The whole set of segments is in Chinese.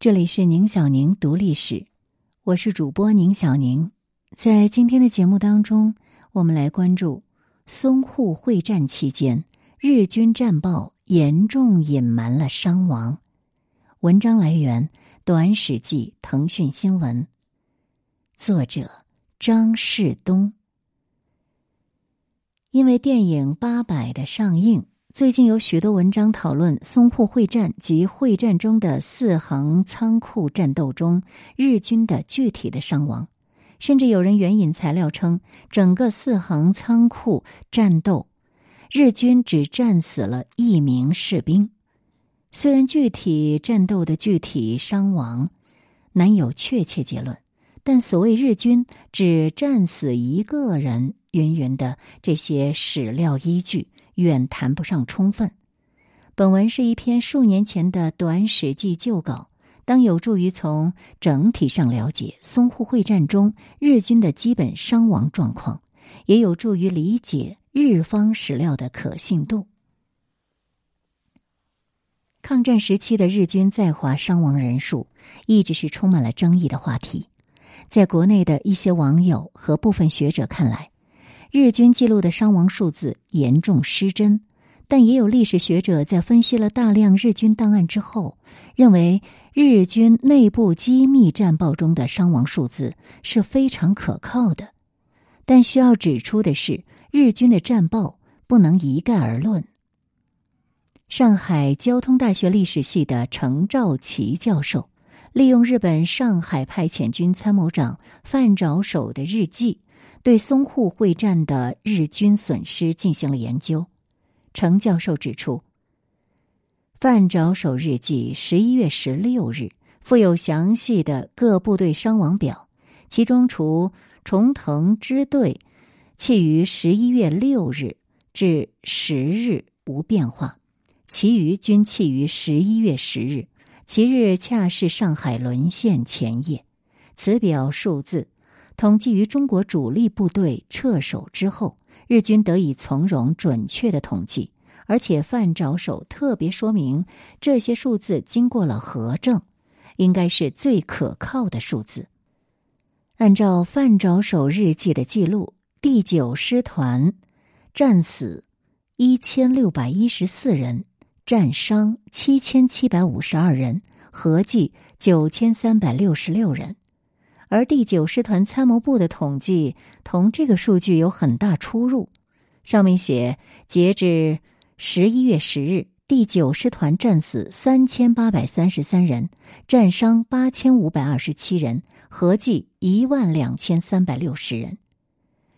这里是宁小宁读历史，我是主播宁小宁。在今天的节目当中，我们来关注淞沪会战期间，日军战报严重隐瞒了伤亡。文章来源《短史记》腾讯新闻，作者张世东。因为电影《八佰》的上映。最近有许多文章讨论淞沪会战及会战中的四行仓库战斗中日军的具体的伤亡，甚至有人援引材料称，整个四行仓库战斗，日军只战死了一名士兵。虽然具体战斗的具体伤亡难有确切结论，但所谓日军只战死一个人，云云的这些史料依据。远谈不上充分。本文是一篇数年前的短史记旧稿，当有助于从整体上了解淞沪会战中日军的基本伤亡状况，也有助于理解日方史料的可信度。抗战时期的日军在华伤亡人数一直是充满了争议的话题，在国内的一些网友和部分学者看来。日军记录的伤亡数字严重失真，但也有历史学者在分析了大量日军档案之后，认为日军内部机密战报中的伤亡数字是非常可靠的。但需要指出的是，日军的战报不能一概而论。上海交通大学历史系的程兆奇教授，利用日本上海派遣军参谋长范着手的日记。对淞沪会战的日军损失进行了研究，程教授指出，范爪守日记十一月十六日附有详细的各部队伤亡表，其中除重藤支队弃于十一月六日至十日无变化，其余均弃于十一月十日，其日恰是上海沦陷前夜。此表数字。统计于中国主力部队撤守之后，日军得以从容准确的统计，而且范爪守特别说明这些数字经过了核证，应该是最可靠的数字。按照范爪守日记的记录，第九师团战死一千六百一十四人，战伤七千七百五十二人，合计九千三百六十六人。而第九师团参谋部的统计同这个数据有很大出入。上面写，截至十一月十日，第九师团战死三千八百三十三人，战伤八千五百二十七人，合计一万两千三百六十人。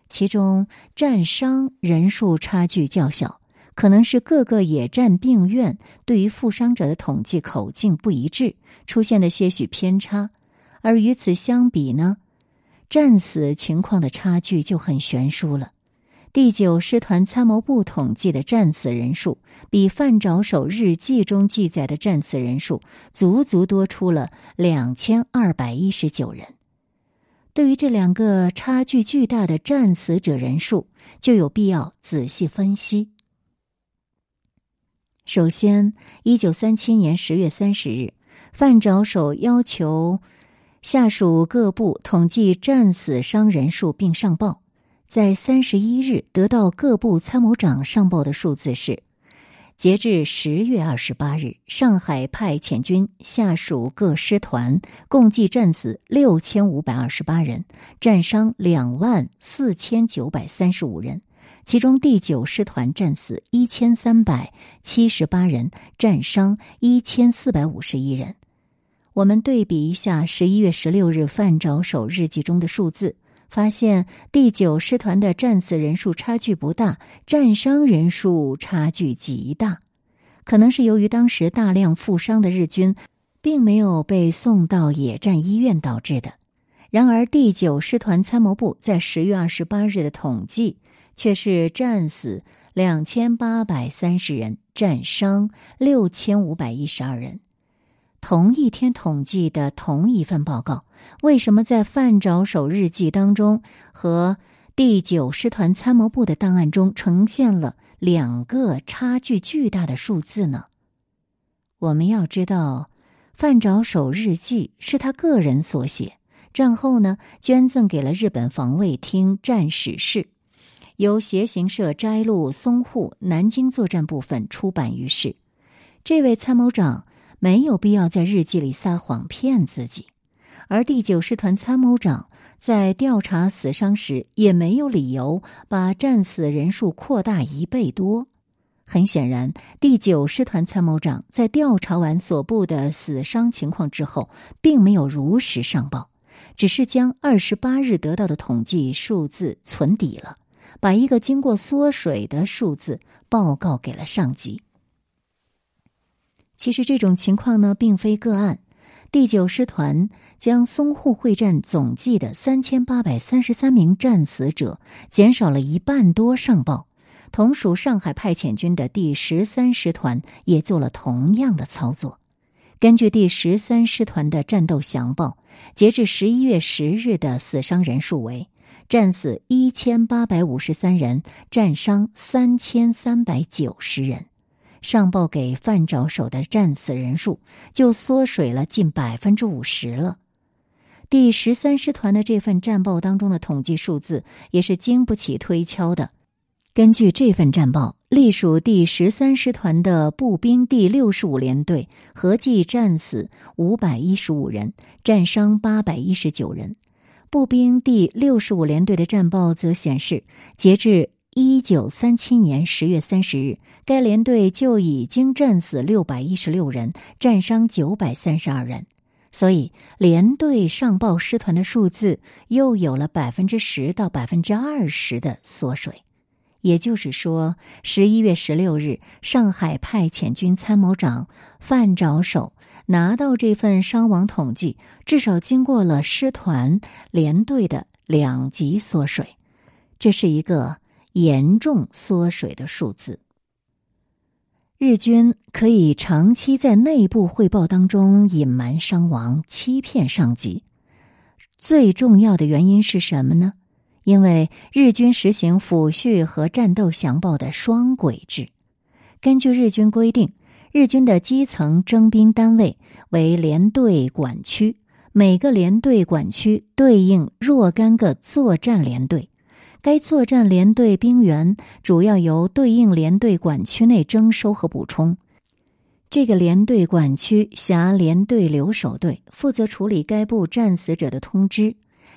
其中战伤人数差距较小，可能是各个野战病院对于负伤者的统计口径不一致，出现的些许偏差。而与此相比呢，战死情况的差距就很悬殊了。第九师团参谋部统计的战死人数，比范着手日记中记载的战死人数足足多出了两千二百一十九人。对于这两个差距巨大的战死者人数，就有必要仔细分析。首先，一九三七年十月三十日，范着手要求。下属各部统计战死伤人数并上报，在三十一日得到各部参谋长上报的数字是：截至十月二十八日，上海派遣军下属各师团共计战死六千五百二十八人，战伤两万四千九百三十五人，其中第九师团战死一千三百七十八人，战伤一千四百五十一人。我们对比一下十一月十六日范着手日记中的数字，发现第九师团的战死人数差距不大，战伤人数差距极大，可能是由于当时大量负伤的日军并没有被送到野战医院导致的。然而，第九师团参谋部在十月二十八日的统计却是战死两千八百三十人，战伤六千五百一十二人。同一天统计的同一份报告，为什么在范爪守日记当中和第九师团参谋部的档案中呈现了两个差距巨大的数字呢？我们要知道，范沼守日记是他个人所写，战后呢捐赠给了日本防卫厅战史室，由协行社摘录淞沪、南京作战部分出版于世。这位参谋长没有必要在日记里撒谎骗自己，而第九师团参谋长在调查死伤时也没有理由把战死人数扩大一倍多。很显然，第九师团参谋长在调查完所部的死伤情况之后，并没有如实上报，只是将二十八日得到的统计数字存底了，把一个经过缩水的数字报告给了上级。其实这种情况呢，并非个案。第九师团将淞沪会战总计的三千八百三十三名战死者减少了一半多上报。同属上海派遣军的第十三师团也做了同样的操作。根据第十三师团的战斗详报，截至十一月十日的死伤人数为：战死一千八百五十三人，战伤三千三百九十人。上报给范爪手的战死人数就缩水了近百分之五十了。第十三师团的这份战报当中的统计数字也是经不起推敲的。根据这份战报，隶属第十三师团的步兵第六十五联队合计战死五百一十五人，战伤八百一十九人。步兵第六十五联队的战报则显示，截至一九三七年十月三十日，该连队就已经战死六百一十六人，战伤九百三十二人。所以，连队上报师团的数字又有了百分之十到百分之二十的缩水。也就是说，十一月十六日，上海派遣军参谋长范着手拿到这份伤亡统计，至少经过了师团连队的两级缩水，这是一个严重缩水的数字。日军可以长期在内部汇报当中隐瞒伤亡、欺骗上级，最重要的原因是什么呢？因为日军实行抚恤和战斗详报的双轨制，根据日军规定，日军的基层征兵单位为连队管区，每个连队管区对应若干个作战连队，该作战连队兵员主要由对应连队管区内征收和补充。这个连队管区辖连队留守队，负责处理该部战死者的通知。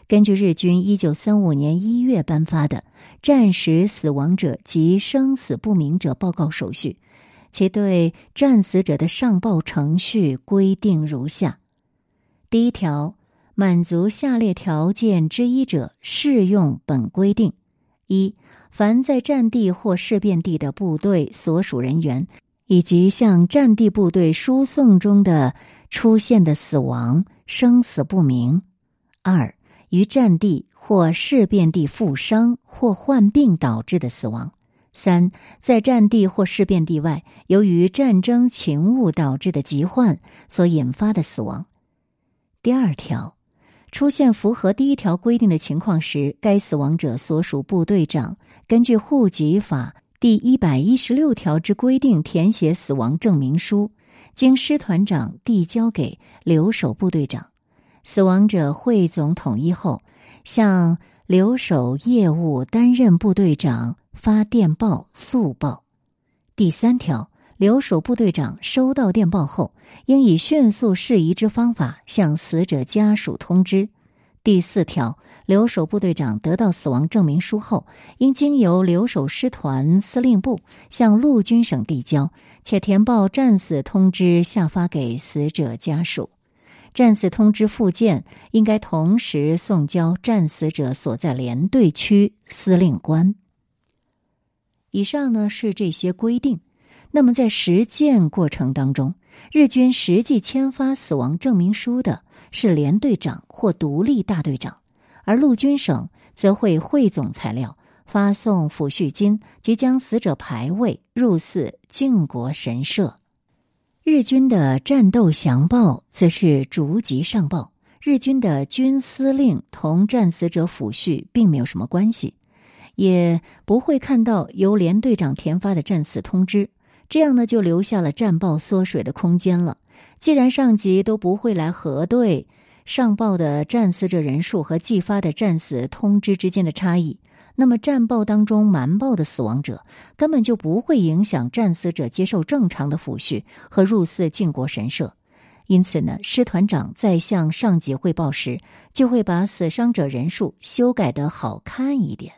根据日军一九三五年一月颁发的《战时死亡者及生死不明者报告手续》，其对战死者的上报程序规定如下：第一条，满足下列条件之一者，适用本规定：一、凡在战地或事变地的部队所属人员，以及向战地部队输送中的出现的死亡、生死不明；二、于战地或事变地负伤或患病导致的死亡；三，在战地或事变地外，由于战争情务导致的疾患所引发的死亡。第二条，出现符合第一条规定的情况时，该死亡者所属部队长根据户籍法第一百一十六条之规定填写死亡证明书，经师团长递交给留守部队长。死亡者汇总统一后，向留守业务担任部队长发电报速报。第三条，留守部队长收到电报后，应以迅速适宜之方法向死者家属通知。第四条，留守部队长得到死亡证明书后，应经由留守师团司令部向陆军省递交，且填报战死通知下发给死者家属。战死通知附件应该同时送交战死者所在连队区司令官。以上呢是这些规定。那么在实践过程当中，日军实际签发死亡证明书的是连队长或独立大队长，而陆军省则会汇总材料，发送抚恤金，即将死者牌位入祀靖国神社。日军的战斗详报则是逐级上报，日军的军司令同战死者抚恤并没有什么关系，也不会看到由连队长填发的战死通知，这样呢就留下了战报缩水的空间了。既然上级都不会来核对上报的战死者人数和寄发的战死通知之间的差异，那么战报当中瞒报的死亡者根本就不会影响战死者接受正常的抚恤和入寺靖国神社。因此呢，师团长在向上级汇报时，就会把死伤者人数修改的好看一点。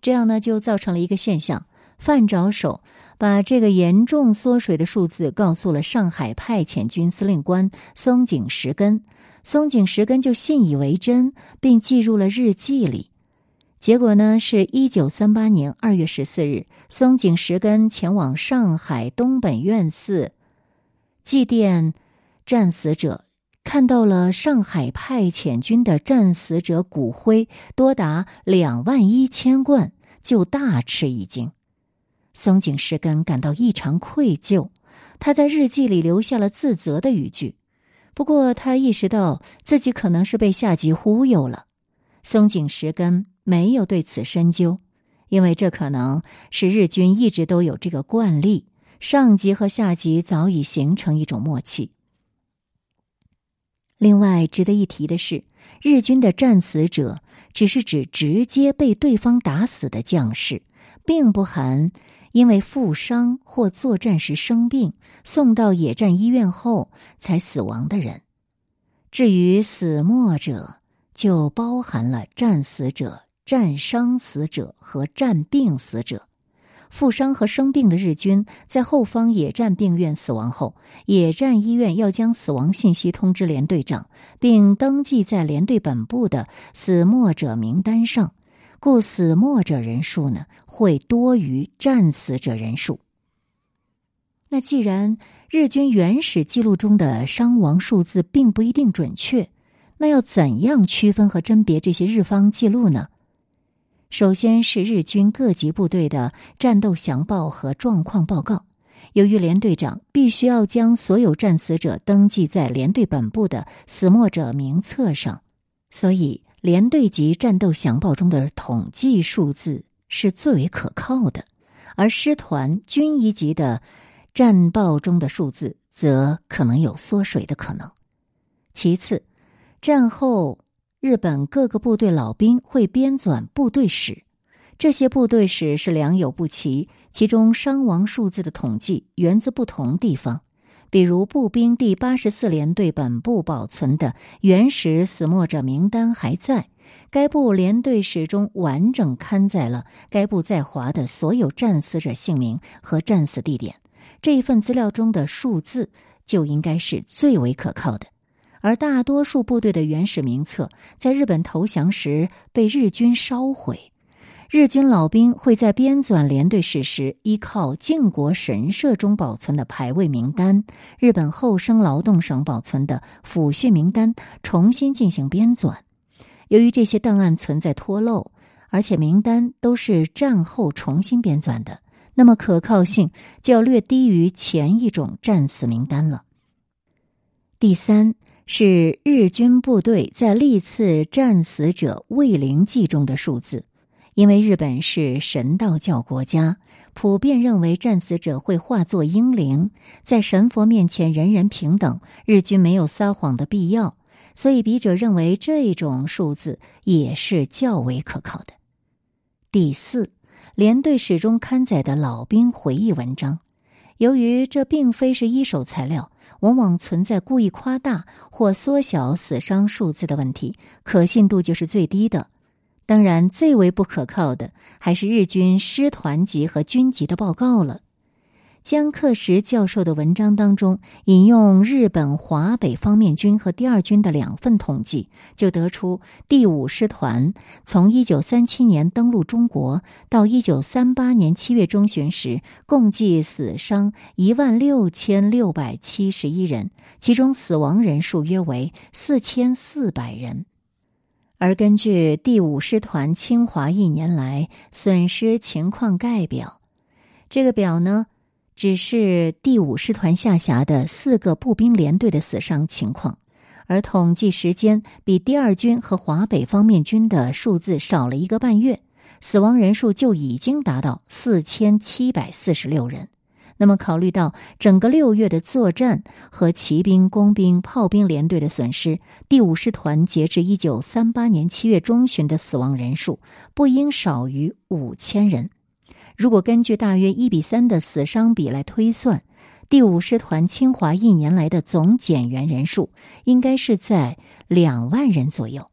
这样呢，就造成了一个现象：范着手把这个严重缩水的数字告诉了上海派遣军司令官松井石根，松井石根就信以为真，并记入了日记里。结果呢，是一九三八年二月十四日，松井石根前往上海东本院寺祭奠。战死者看到了上海派遣军的战死者骨灰多达两万一千贯，就大吃一惊。松井石根感到异常愧疚，他在日记里留下了自责的语句。不过，他意识到自己可能是被下级忽悠了。松井石根没有对此深究，因为这可能是日军一直都有这个惯例，上级和下级早已形成一种默契。另外值得一提的是，日军的战死者只是指直接被对方打死的将士，并不含因为负伤或作战时生病送到野战医院后才死亡的人。至于死没者，就包含了战死者、战伤死者和战病死者。负伤和生病的日军在后方野战病院死亡后，野战医院要将死亡信息通知连队长，并登记在连队本部的死没者名单上，故死没者人数呢会多于战死者人数。那既然日军原始记录中的伤亡数字并不一定准确，那要怎样区分和甄别这些日方记录呢？首先是日军各级部队的战斗详报和状况报告。由于连队长必须要将所有战死者登记在连队本部的死没者名册上，所以连队级战斗详报中的统计数字是最为可靠的，而师团军一级的战报中的数字则可能有缩水的可能。其次，战后。日本各个部队老兵会编纂部队史，这些部队史是良莠不齐，其中伤亡数字的统计源自不同地方。比如，步兵第八十四联队本部保存的原始死没者名单还在，该部连队史中完整刊载了该部在华的所有战死者姓名和战死地点。这一份资料中的数字就应该是最为可靠的。而大多数部队的原始名册在日本投降时被日军烧毁。日军老兵会在编纂连队史时，依靠靖国神社中保存的牌位名单、日本厚生劳动省保存的抚恤名单重新进行编纂。由于这些档案存在脱漏，而且名单都是战后重新编纂的，那么可靠性就要略低于前一种战死名单了。第三。是日军部队在历次战死者慰灵记中的数字，因为日本是神道教国家，普遍认为战死者会化作英灵，在神佛面前人人平等，日军没有撒谎的必要，所以笔者认为这种数字也是较为可靠的。第四，连队史中刊载的老兵回忆文章，由于这并非是一手材料。往往存在故意夸大或缩小死伤数字的问题，可信度就是最低的。当然，最为不可靠的还是日军师团级和军级的报告了。江克石教授的文章当中引用日本华北方面军和第二军的两份统计，就得出第五师团从一九三七年登陆中国到一九三八年七月中旬时，共计死伤一万六千六百七十一人，其中死亡人数约为四千四百人。而根据第五师团侵华一年来损失情况概表，这个表呢？只是第五师团下辖的四个步兵连队的死伤情况，而统计时间比第二军和华北方面军的数字少了一个半月，死亡人数就已经达到四千七百四十六人。那么，考虑到整个六月的作战和骑兵、工兵、炮兵连队的损失，第五师团截至一九三八年七月中旬的死亡人数不应少于五千人。如果根据大约一比三的死伤比来推算，第五师团侵华一年来的总减员人数应该是在两万人左右。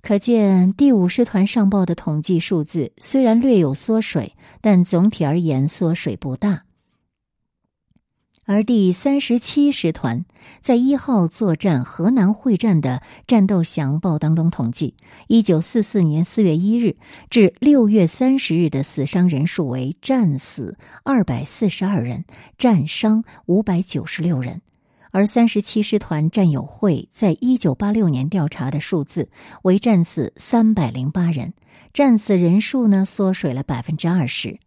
可见，第五师团上报的统计数字虽然略有缩水，但总体而言缩水不大。而第三十七师团在一号作战河南会战的战斗详报当中统计，一九四四年四月一日至六月三十日的死伤人数为战死二百四十二人，战伤五百九十六人。而三十七师团战友会在一九八六年调查的数字为战死三百零八人，战死人数呢缩水了百分之二十。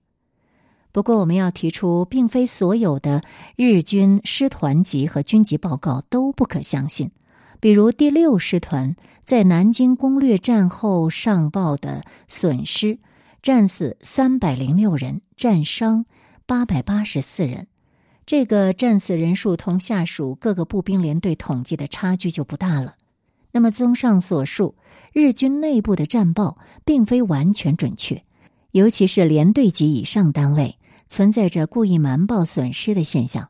不过，我们要提出，并非所有的日军师团级和军级报告都不可相信。比如，第六师团在南京攻略战后上报的损失：战死三百零六人，战伤八百八十四人。这个战死人数同下属各个步兵连队统计的差距就不大了。那么，综上所述，日军内部的战报并非完全准确，尤其是连队级以上单位。存在着故意瞒报损失的现象，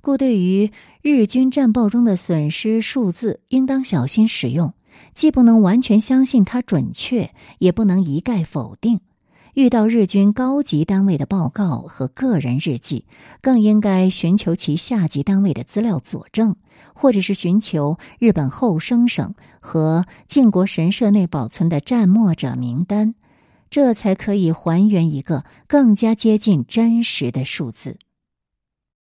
故对于日军战报中的损失数字，应当小心使用，既不能完全相信它准确，也不能一概否定。遇到日军高级单位的报告和个人日记，更应该寻求其下级单位的资料佐证，或者是寻求日本后生省和靖国神社内保存的战没者名单。这才可以还原一个更加接近真实的数字。